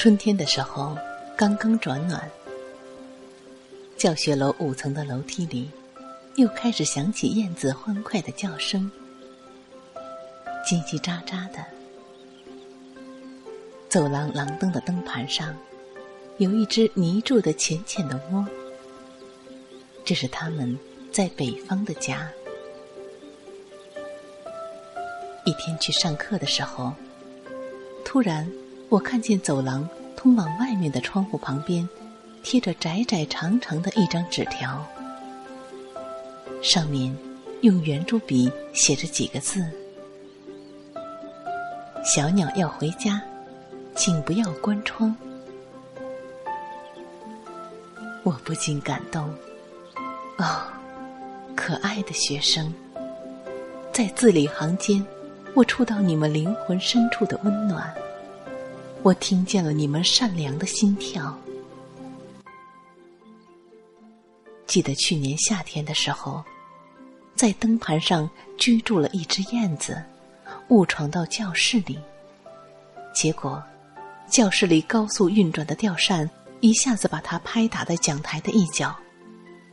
春天的时候，刚刚转暖，教学楼五层的楼梯里，又开始响起燕子欢快的叫声，叽叽喳喳的。走廊廊灯的灯盘上，有一只泥筑的浅浅的窝，这是他们在北方的家。一天去上课的时候，突然我看见走廊通往外面的窗户旁边贴着窄窄长长的一张纸条，上面用圆珠笔写着几个字：“小鸟要回家，请不要关窗。”我不禁感动，哦，可爱的学生，在字里行间。我触到你们灵魂深处的温暖，我听见了你们善良的心跳。记得去年夏天的时候，在灯盘上居住了一只燕子，误闯到教室里，结果教室里高速运转的吊扇一下子把它拍打在讲台的一角，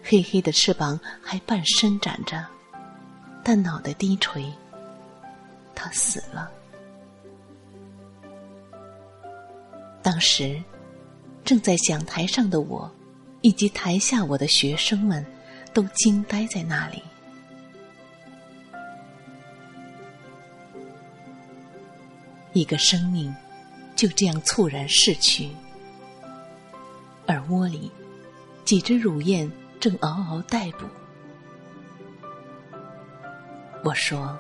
黑黑的翅膀还半伸展着，但脑袋低垂。他死了。当时，正在讲台上的我，以及台下我的学生们，都惊呆在那里。一个生命就这样猝然逝去，耳窝里几只乳燕正嗷嗷待哺。我说。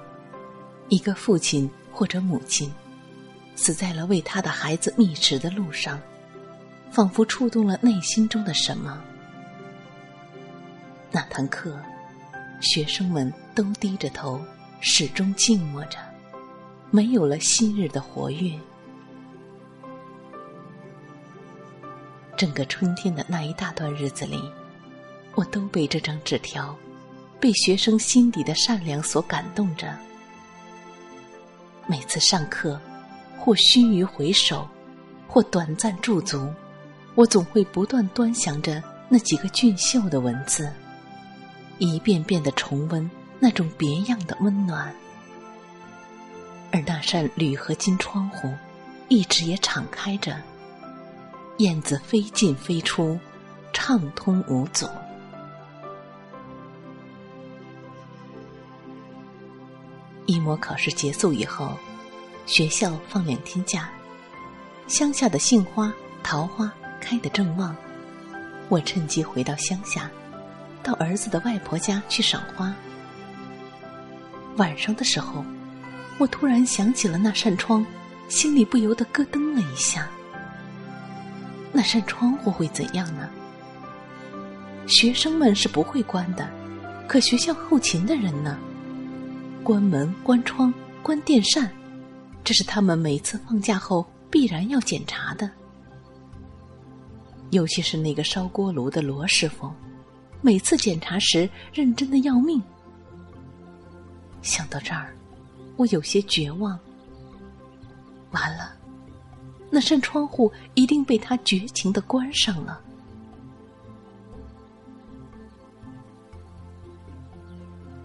一个父亲或者母亲，死在了为他的孩子觅食的路上，仿佛触动了内心中的什么。那堂课，学生们都低着头，始终静默着，没有了昔日的活跃。整个春天的那一大段日子里，我都被这张纸条，被学生心底的善良所感动着。每次上课，或须臾回首，或短暂驻足，我总会不断端详着那几个俊秀的文字，一遍遍的重温那种别样的温暖。而那扇铝合金窗户，一直也敞开着，燕子飞进飞出，畅通无阻。一模考试结束以后，学校放两天假，乡下的杏花、桃花开得正旺。我趁机回到乡下，到儿子的外婆家去赏花。晚上的时候，我突然想起了那扇窗，心里不由得咯噔了一下。那扇窗户会怎样呢？学生们是不会关的，可学校后勤的人呢？关门、关窗、关电扇，这是他们每次放假后必然要检查的。尤其是那个烧锅炉的罗师傅，每次检查时认真的要命。想到这儿，我有些绝望。完了，那扇窗户一定被他绝情的关上了。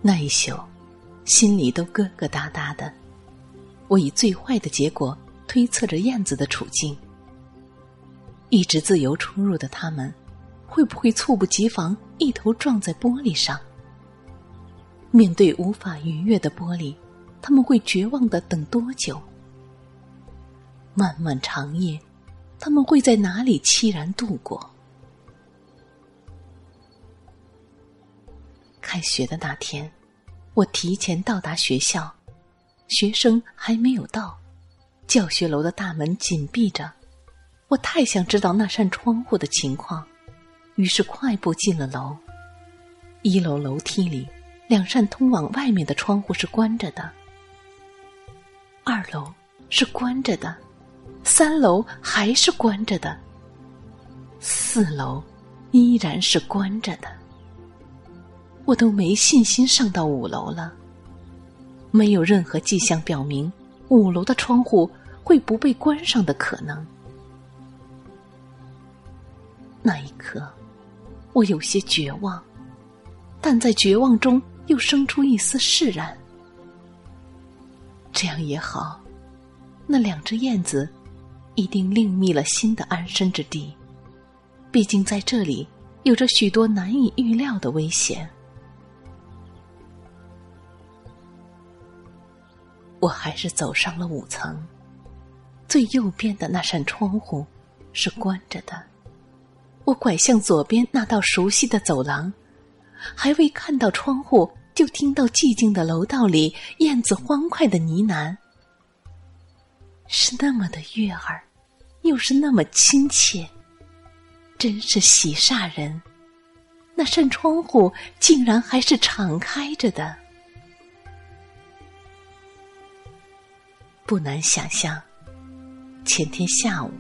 那一宿。心里都疙疙瘩瘩的，我以最坏的结果推测着燕子的处境。一直自由出入的他们，会不会猝不及防一头撞在玻璃上？面对无法逾越的玻璃，他们会绝望的等多久？漫漫长夜，他们会在哪里凄然度过？开学的那天。我提前到达学校，学生还没有到，教学楼的大门紧闭着。我太想知道那扇窗户的情况，于是快步进了楼。一楼楼梯里，两扇通往外面的窗户是关着的；二楼是关着的，三楼还是关着的，四楼依然是关着的。我都没信心上到五楼了。没有任何迹象表明五楼的窗户会不被关上的可能。那一刻，我有些绝望，但在绝望中又生出一丝释然。这样也好，那两只燕子一定另觅了新的安身之地。毕竟在这里有着许多难以预料的危险。我还是走上了五层，最右边的那扇窗户是关着的。我拐向左边那道熟悉的走廊，还未看到窗户，就听到寂静的楼道里燕子欢快的呢喃，是那么的悦耳，又是那么亲切，真是喜煞人。那扇窗户竟然还是敞开着的。不难想象，前天下午，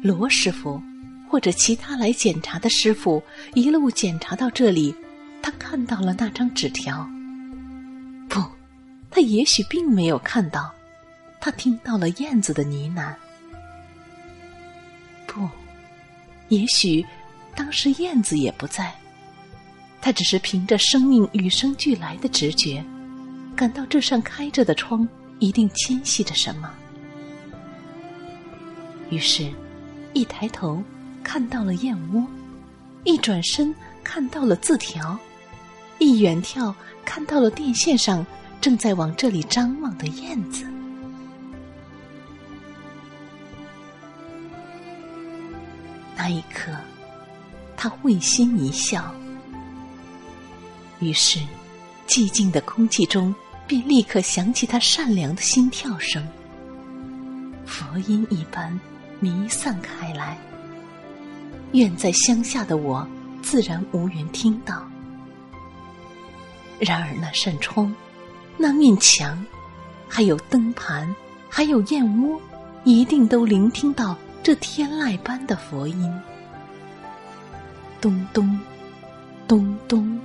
罗师傅或者其他来检查的师傅一路检查到这里，他看到了那张纸条。不，他也许并没有看到，他听到了燕子的呢喃。不，也许当时燕子也不在，他只是凭着生命与生俱来的直觉，感到这扇开着的窗。一定牵系着什么。于是，一抬头看到了燕窝，一转身看到了字条，一远眺看到了电线上正在往这里张望的燕子。那一刻，他会心一笑。于是，寂静的空气中。便立刻响起他善良的心跳声，佛音一般弥散开来。远在乡下的我，自然无缘听到。然而那扇窗、那面墙，还有灯盘，还有燕窝，一定都聆听到这天籁般的佛音。咚咚，咚咚。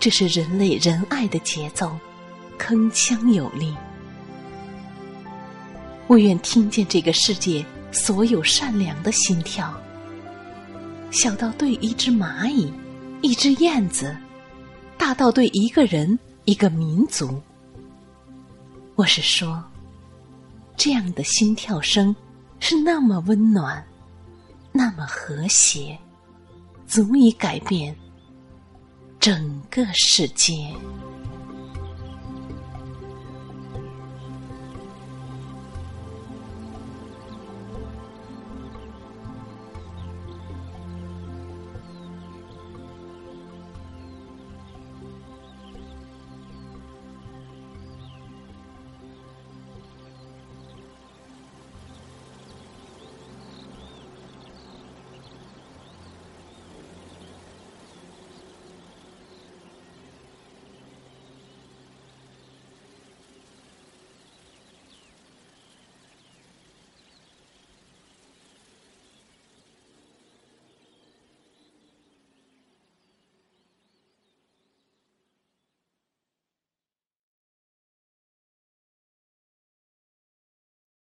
这是人类仁爱的节奏，铿锵有力。我愿听见这个世界所有善良的心跳，小到对一只蚂蚁、一只燕子，大到对一个人、一个民族。我是说，这样的心跳声是那么温暖，那么和谐，足以改变。整个世界。